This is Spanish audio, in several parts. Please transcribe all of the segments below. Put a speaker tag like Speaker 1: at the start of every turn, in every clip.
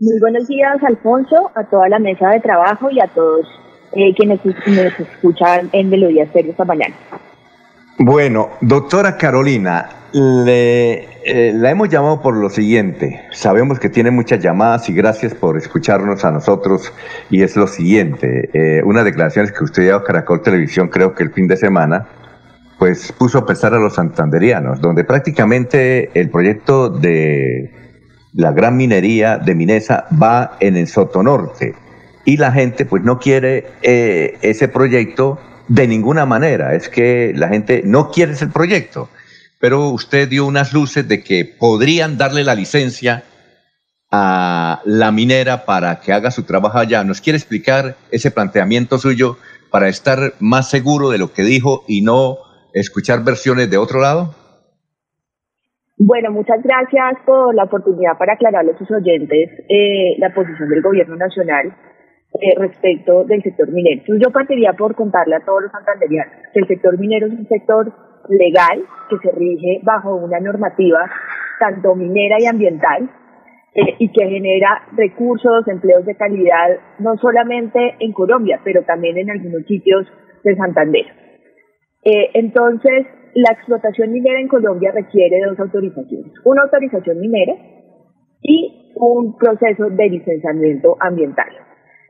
Speaker 1: Muy buenos días, Alfonso, a toda la mesa de trabajo y a todos eh, quienes nos escuchan en Melodía Serio esta mañana.
Speaker 2: Bueno, doctora Carolina, le, eh, la hemos llamado por lo siguiente. Sabemos que tiene muchas llamadas y gracias por escucharnos a nosotros. Y es lo siguiente, eh, una declaración que usted dio a Caracol Televisión, creo que el fin de semana, pues puso a pensar a los santanderianos, donde prácticamente el proyecto de la gran minería de Minesa va en el Sotonorte y la gente pues no quiere eh, ese proyecto de ninguna manera, es que la gente no quiere ese proyecto, pero usted dio unas luces de que podrían darle la licencia a la minera para que haga su trabajo allá. ¿Nos quiere explicar ese planteamiento suyo para estar más seguro de lo que dijo y no escuchar versiones de otro lado?
Speaker 1: Bueno, muchas gracias por la oportunidad para aclararle a sus oyentes eh, la posición del gobierno nacional eh, respecto del sector minero. yo partiría por contarle a todos los santanderianos que el sector minero es un sector legal que se rige bajo una normativa tanto minera y ambiental eh, y que genera recursos, empleos de calidad, no solamente en Colombia, pero también en algunos sitios de Santander. Eh, entonces, la explotación minera en Colombia requiere dos autorizaciones. Una autorización minera y un proceso de licenciamiento ambiental.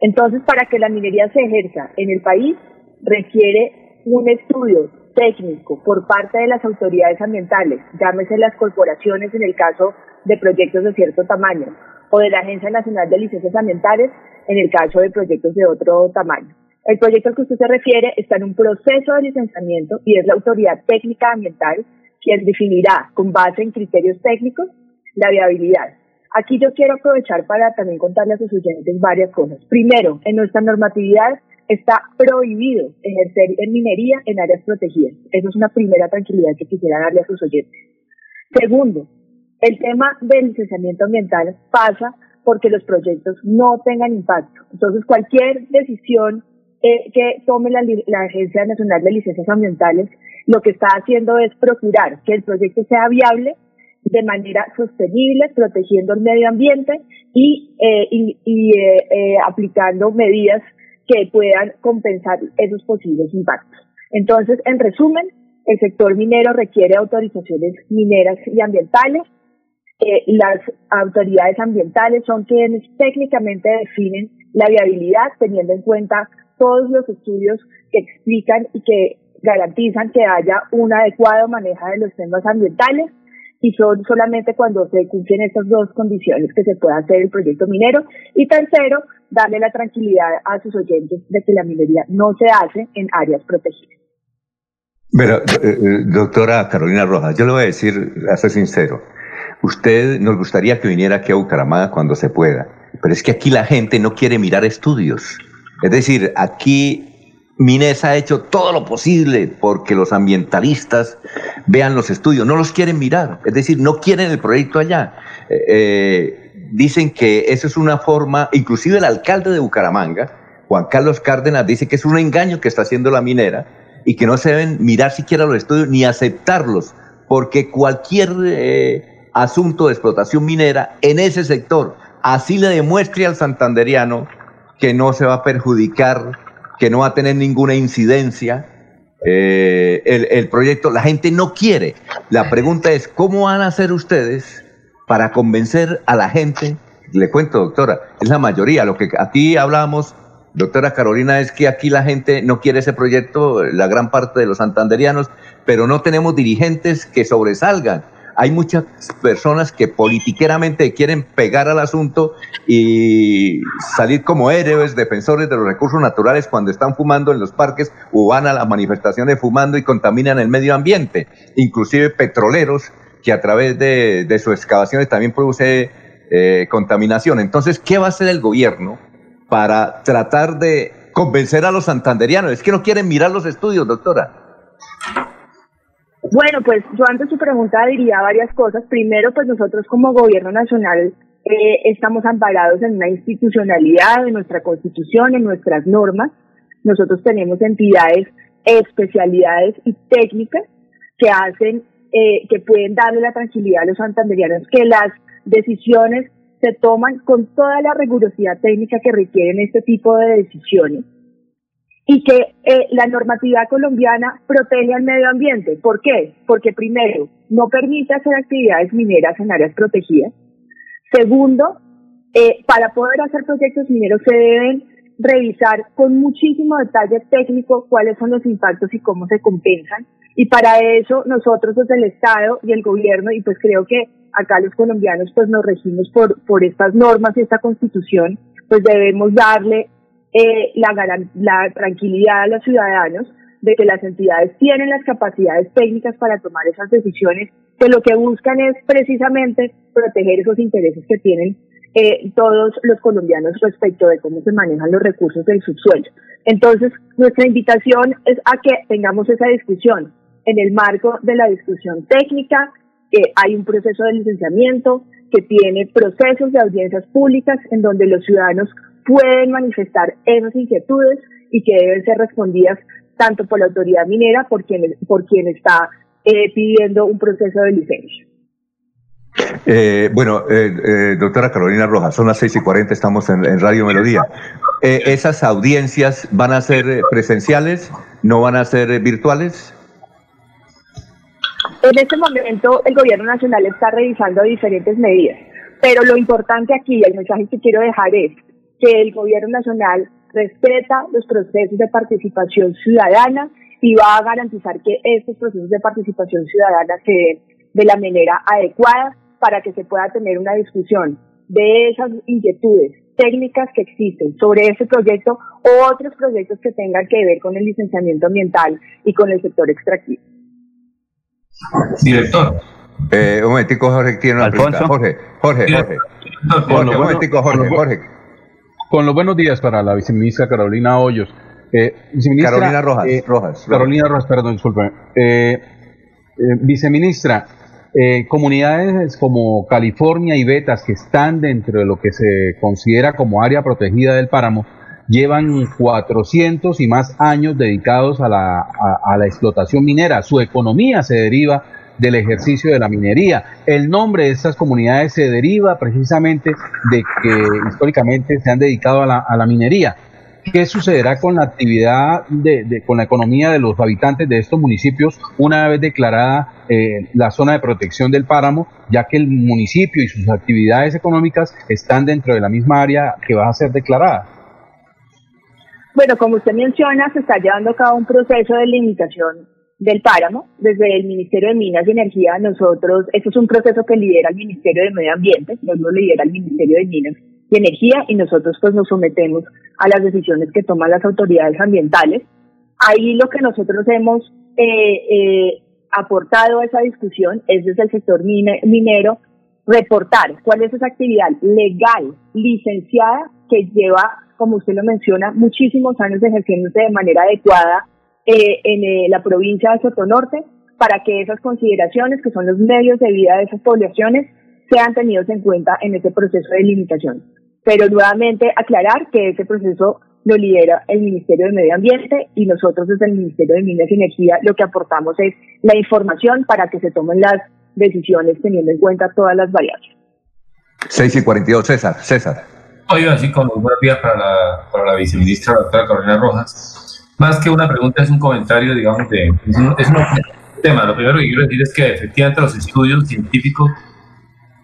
Speaker 1: Entonces, para que la minería se ejerza en el país, requiere un estudio técnico por parte de las autoridades ambientales, llámese las corporaciones en el caso de proyectos de cierto tamaño, o de la Agencia Nacional de Licencias Ambientales en el caso de proyectos de otro tamaño. El proyecto al que usted se refiere está en un proceso de licenciamiento y es la autoridad técnica ambiental quien definirá, con base en criterios técnicos, la viabilidad. Aquí yo quiero aprovechar para también contarle a sus oyentes varias cosas. Primero, en nuestra normatividad está prohibido ejercer en minería en áreas protegidas. Eso es una primera tranquilidad que quisiera darle a sus oyentes. Segundo, el tema del licenciamiento ambiental pasa porque los proyectos no tengan impacto. Entonces, cualquier decisión eh, que tome la, la, Agencia Nacional de Licencias Ambientales, lo que está haciendo es procurar que el proyecto sea viable de manera sostenible, protegiendo el medio ambiente y, eh, y, eh, aplicando medidas que puedan compensar esos posibles impactos. Entonces, en resumen, el sector minero requiere autorizaciones mineras y ambientales. las autoridades ambientales son quienes técnicamente definen la viabilidad teniendo en cuenta todos los estudios que explican y que garantizan que haya un adecuado manejo de los temas ambientales y son solamente cuando se cumplen estas dos condiciones que se puede hacer el proyecto minero. Y tercero, darle la tranquilidad a sus oyentes de que la minería no se hace en áreas protegidas.
Speaker 2: Pero, eh, eh, doctora Carolina Rojas, yo le voy a decir, a ser sincero, usted nos gustaría que viniera aquí a Bucaramanga cuando se pueda, pero es que aquí la gente no quiere mirar estudios. Es decir, aquí Minesa ha hecho todo lo posible porque los ambientalistas vean los estudios, no los quieren mirar, es decir, no quieren el proyecto allá. Eh, eh, dicen que eso es una forma, inclusive el alcalde de Bucaramanga, Juan Carlos Cárdenas, dice que es un engaño que está haciendo la minera y que no se deben mirar siquiera los estudios ni aceptarlos, porque cualquier eh, asunto de explotación minera en ese sector, así le demuestre al santanderiano, que no se va a perjudicar, que no va a tener ninguna incidencia. Eh, el, proyecto, la gente no quiere. La pregunta es, ¿cómo van a hacer ustedes para convencer a la gente? Le cuento, doctora, es la mayoría. Lo que aquí hablábamos, doctora Carolina, es que aquí la gente no quiere ese proyecto, la gran parte de los santanderianos, pero no tenemos dirigentes que sobresalgan hay muchas personas que politiqueramente quieren pegar al asunto y salir como héroes, defensores de los recursos naturales cuando están fumando en los parques o van a las manifestaciones fumando y contaminan el medio ambiente. Inclusive petroleros que a través de, sus excavaciones también produce eh, contaminación. Entonces, ¿qué va a hacer el gobierno para tratar de convencer a los santanderianos? Es que no quieren mirar los estudios, doctora.
Speaker 1: Bueno, pues yo antes su pregunta diría varias cosas. Primero, pues nosotros como gobierno nacional eh, estamos amparados en una institucionalidad de nuestra constitución, en nuestras normas. Nosotros tenemos entidades, especialidades y técnicas que hacen, eh, que pueden darle la tranquilidad a los santanderianos que las decisiones se toman con toda la rigurosidad técnica que requieren este tipo de decisiones y que eh, la normatividad colombiana protege al medio ambiente. ¿Por qué? Porque primero, no permite hacer actividades mineras en áreas protegidas. Segundo, eh, para poder hacer proyectos mineros se deben revisar con muchísimo detalle técnico cuáles son los impactos y cómo se compensan. Y para eso nosotros desde el Estado y el gobierno, y pues creo que acá los colombianos pues nos regimos por, por estas normas y esta constitución, pues debemos darle eh, la, la tranquilidad a los ciudadanos de que las entidades tienen las capacidades técnicas para tomar esas decisiones, que lo que buscan es precisamente proteger esos intereses que tienen eh, todos los colombianos respecto de cómo se manejan los recursos del subsuelo. Entonces, nuestra invitación es a que tengamos esa discusión en el marco de la discusión técnica, que hay un proceso de licenciamiento, que tiene procesos de audiencias públicas en donde los ciudadanos pueden manifestar esas inquietudes y que deben ser respondidas tanto por la autoridad minera por quien, por quien está eh, pidiendo un proceso de licencia.
Speaker 2: Eh, bueno, eh, doctora Carolina Rojas, son las 6 y 40, estamos en, Radio Melodía. ¿Esas audiencias van a ser presenciales? ¿No van a ser virtuales?
Speaker 1: En este momento el gobierno nacional está revisando diferentes medidas, pero lo importante aquí, el mensaje que quiero dejar es que el gobierno nacional respeta los procesos de participación ciudadana y va a garantizar que estos procesos de participación ciudadana se den de la manera adecuada para que se pueda tener una discusión de esas inquietudes técnicas que existen sobre ese proyecto o otros proyectos que tengan que ver con el licenciamiento ambiental y con el sector extractivo.
Speaker 3: Director.
Speaker 2: Eh, un momentico, Jorge, tiene una pregunta. Jorge, Jorge, Jorge. Jorge, un momentico, Jorge, Jorge.
Speaker 4: Con los buenos días para la viceministra Carolina Hoyos.
Speaker 2: Eh, Carolina Rojas, eh, Rojas,
Speaker 4: Carolina Rojas, perdón, disculpe. Eh, viceministra, comunidades como California y Betas, que están dentro de lo que se considera como área protegida del páramo, llevan 400 y más años dedicados a la, a la explotación minera. Su economía se deriva del ejercicio de la minería. El nombre de estas comunidades se deriva precisamente de que históricamente se han dedicado a la, minería. ¿Qué sucederá con la actividad, de, con la economía de los habitantes de estos municipios una vez declarada eh, la zona de protección del páramo, ya que el municipio y sus actividades económicas están dentro de la misma área que va a ser declarada?
Speaker 1: Bueno, como usted menciona, se está llevando a cabo un proceso de limitación del páramo, desde el Ministerio de Minas y Energía, nosotros, esto es un proceso que lidera el Ministerio de Medio Ambiente, no lidera el Ministerio de Minas y Energía, y nosotros pues nos sometemos a las decisiones que toman las autoridades ambientales. Ahí lo que nosotros hemos eh, eh, aportado a esa discusión es desde el sector minero reportar cuál es esa actividad legal, licenciada, que lleva, como usted lo menciona, muchísimos años ejerciéndose de manera adecuada eh, en eh, la provincia de Sotonorte para que esas consideraciones, que son los medios de vida de esas poblaciones, sean tenidos en cuenta en este proceso de limitación. Pero nuevamente aclarar que ese proceso lo lidera el Ministerio de Medio Ambiente y nosotros desde el Ministerio de Minas y Energía lo que aportamos es la información para que se tomen las decisiones teniendo en cuenta todas las variables.
Speaker 2: 6 y 42, César. César.
Speaker 3: Oiga, así como buenos días para la, para la viceministra, doctora Carolina Rojas más que una pregunta, es un comentario, digamos, de, es un, tema. Lo primero que quiero decir es que efectivamente los estudios científicos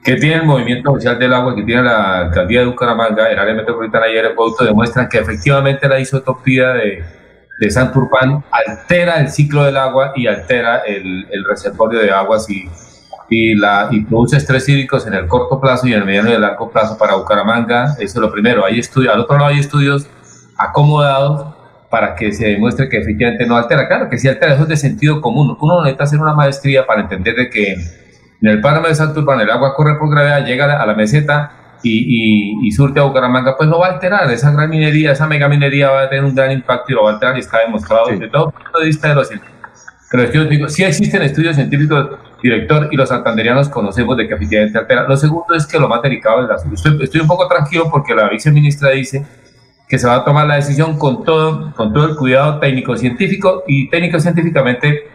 Speaker 3: que tiene el Movimiento Social del Agua, que tiene la Alcaldía de Bucaramanga, el área metropolitana y el aeropuerto, demuestran que efectivamente la isotopía de, de Santurpan altera el ciclo del agua y altera el, el reservorio de aguas y, y, la, y produce estrés hídricos en el corto plazo y en el mediano y el largo plazo para Bucaramanga. Eso es lo primero. Hay estudios, al otro lado hay estudios acomodados para que se demuestre que efectivamente no altera. Claro que sí altera, eso es de sentido común. Uno necesita hacer una maestría para entender de que en el páramo de Santurban el agua corre por gravedad, llega a la, meseta y, surte a Bucaramanga, pues no va a alterar. Esa gran minería, esa mega minería va a tener un gran impacto y lo va a alterar y está demostrado desde todo punto de vista de los científicos. Pero yo digo, sí existen estudios científicos, director, y los santanderianos conocemos de que efectivamente altera. Lo segundo es que lo más delicado es la salud. Estoy, un poco tranquilo porque la viceministra dice que se va a tomar la decisión con todo, con todo el cuidado técnico-científico y técnico-científicamente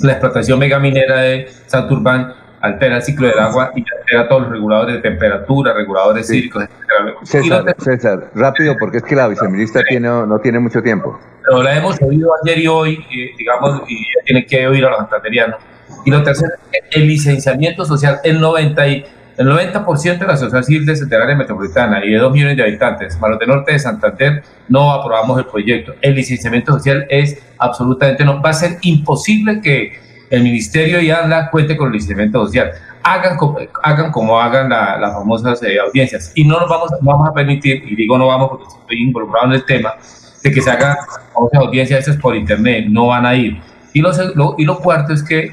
Speaker 3: la explotación megaminera de Santurbán altera el ciclo del agua y altera todos los reguladores de temperatura, reguladores hídricos, etc.
Speaker 2: César, César, rápido, porque es que la viceministra tiene, no tiene mucho tiempo.
Speaker 3: Pero la hemos oído ayer y hoy, digamos, y tiene que oír a los santanderianos. Y lo tercero, el licenciamiento social, el 90 y el 90% de la sociedad civil de Centenaria Metropolitana y de 2 millones de habitantes, más de norte de Santander, no aprobamos el proyecto. El licenciamiento social es absolutamente no. Va a ser imposible que el Ministerio y ANLA cuente con el licenciamiento social. Hagan, hagan como hagan las famosas eh, audiencias. Y no nos vamos, vamos a permitir, y digo no vamos porque estoy involucrado en el tema, de que se hagan audiencias por internet. No van a ir. Y lo, y lo cuarto es que,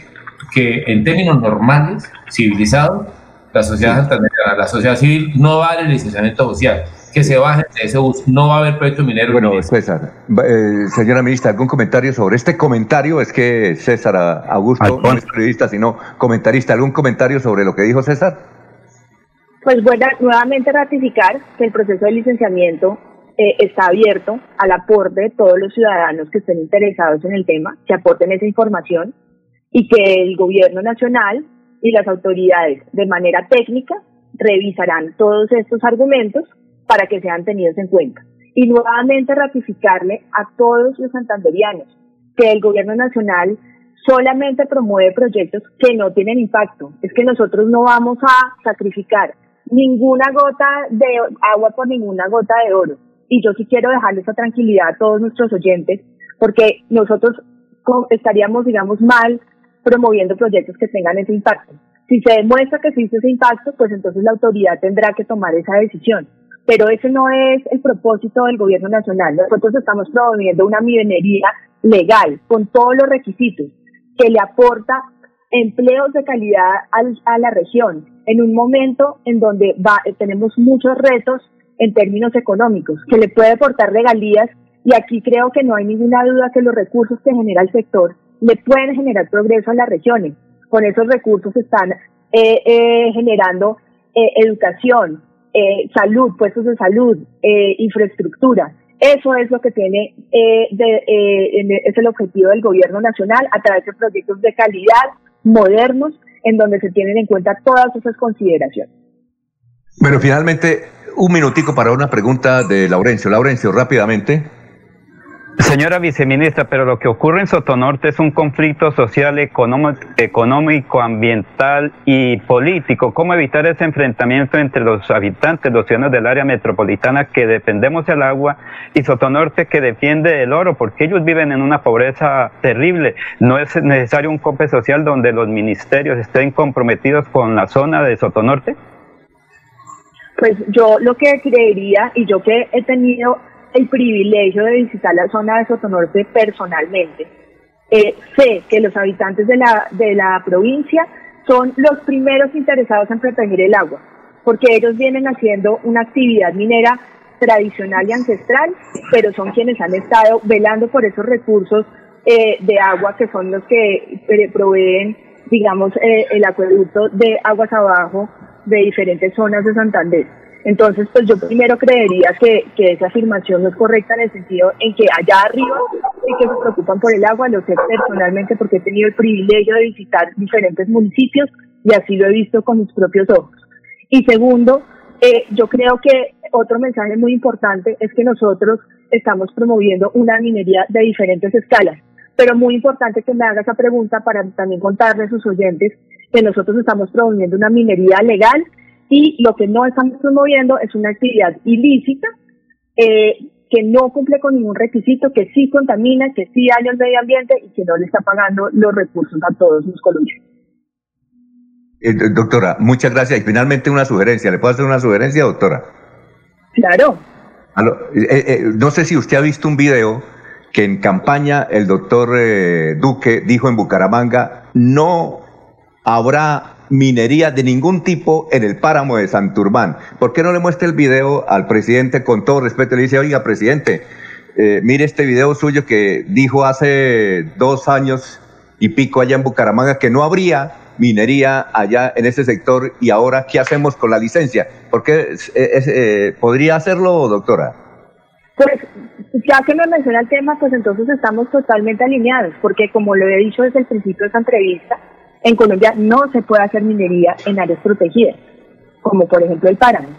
Speaker 3: que en términos normales, civilizados, la sociedad la sociedad civil no va a dar el licenciamiento social, que se baje de ese bus, no va a haber proyecto minero.
Speaker 2: Bueno, César, eh, señora ministra, ¿algún comentario sobre este comentario? Es que César Augusto no es periodista, sino comentarista. ¿Algún comentario sobre lo que dijo César?
Speaker 1: Pues bueno, nuevamente ratificar que el proceso de licenciamiento eh, está abierto al aporte de todos los ciudadanos que estén interesados en el tema, que aporten esa información y que el gobierno nacional y las autoridades de manera técnica revisarán todos estos argumentos para que sean tenidos en cuenta. Y nuevamente ratificarle a todos los santanderianos que el gobierno nacional solamente promueve proyectos que no tienen impacto. Es que nosotros no vamos a sacrificar ninguna gota de agua por ninguna gota de oro. Y yo sí quiero dejarle esa tranquilidad a todos nuestros oyentes, porque nosotros estaríamos, digamos, mal promoviendo proyectos que tengan ese impacto. Si se demuestra que existe ese impacto, pues entonces la autoridad tendrá que tomar esa decisión. Pero ese no es el propósito del gobierno nacional. Nosotros estamos promoviendo una minería legal, con todos los requisitos, que le aporta empleos de calidad a la región, en un momento en donde va, tenemos muchos retos en términos económicos, que le puede aportar regalías, y aquí creo que no hay ninguna duda que los recursos que genera el sector le pueden generar progreso a las regiones. Con esos recursos están eh, eh, generando eh, educación, salud, puestos de salud, infraestructura. Eso es lo que tiene, es el objetivo del gobierno nacional a través de proyectos de calidad, modernos, en donde se tienen en cuenta todas esas consideraciones.
Speaker 2: Bueno, finalmente, un minutico para una pregunta de Laurencio. Laurencio, rápidamente.
Speaker 5: Señora viceministra, pero lo que ocurre en Sotonorte es un conflicto social, económico, ambiental y político. ¿Cómo evitar ese enfrentamiento entre los habitantes, los ciudadanos del área metropolitana que dependemos del agua y Sotonorte que defiende el oro? Porque ellos viven en una pobreza terrible. ¿No es necesario un cope social donde los ministerios estén comprometidos con la zona de Sotonorte?
Speaker 1: Pues yo lo que creería y yo que he tenido el privilegio de visitar la zona de Sotonorte personalmente. Eh, sé que los habitantes de la, de la provincia son los primeros interesados en proteger el agua, porque ellos vienen haciendo una actividad minera tradicional y ancestral, pero son quienes han estado velando por esos recursos eh, de agua que son los que eh, proveen, digamos, el acueducto de aguas abajo de diferentes zonas de Santander. Entonces, pues yo primero creería que, que esa afirmación no es correcta en el sentido en que allá arriba sí que se preocupan por el agua, lo sé personalmente porque he tenido el privilegio de visitar diferentes municipios y así lo he visto con mis propios ojos. Y segundo, eh, yo creo que otro mensaje muy importante es que nosotros estamos promoviendo una minería de diferentes escalas, pero muy importante que me haga esa pregunta para también contarle a sus oyentes que nosotros estamos promoviendo una minería legal y lo que no estamos promoviendo es una actividad ilícita eh, que no cumple con ningún requisito, que sí contamina, que sí daña el medio ambiente y que no le está pagando los recursos a todos los colombianos.
Speaker 2: Eh, doctora, muchas gracias. Y finalmente una sugerencia. ¿Le puedo hacer una sugerencia, doctora?
Speaker 1: Claro.
Speaker 2: Eh, no sé si usted ha visto un video que en campaña el doctor Duque dijo en Bucaramanga, no habrá minería de ningún tipo en el páramo de Santurbán. ¿Por qué no le muestra el video al presidente con todo respeto? Le dice, oiga, presidente, eh, mire este video suyo que dijo hace dos años y pico allá en Bucaramanga que no habría minería allá en ese sector y ahora qué hacemos con la licencia. ¿Por qué eh, podría hacerlo, doctora?
Speaker 1: Pues ya que me menciona el tema, pues entonces estamos totalmente alineados, porque como lo he dicho desde el principio de esta entrevista, en Colombia no se puede hacer minería en áreas protegidas, como por ejemplo el páramo.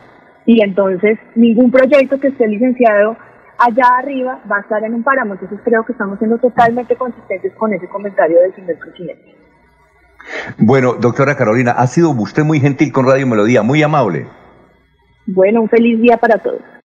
Speaker 1: Y entonces ningún proyecto que esté licenciado allá arriba va a estar en un páramo. Entonces creo que estamos siendo totalmente consistentes con ese comentario del señor presidente.
Speaker 2: Bueno, doctora Carolina, ha sido usted muy gentil con Radio Melodía, muy amable.
Speaker 1: Bueno, un feliz día para todos.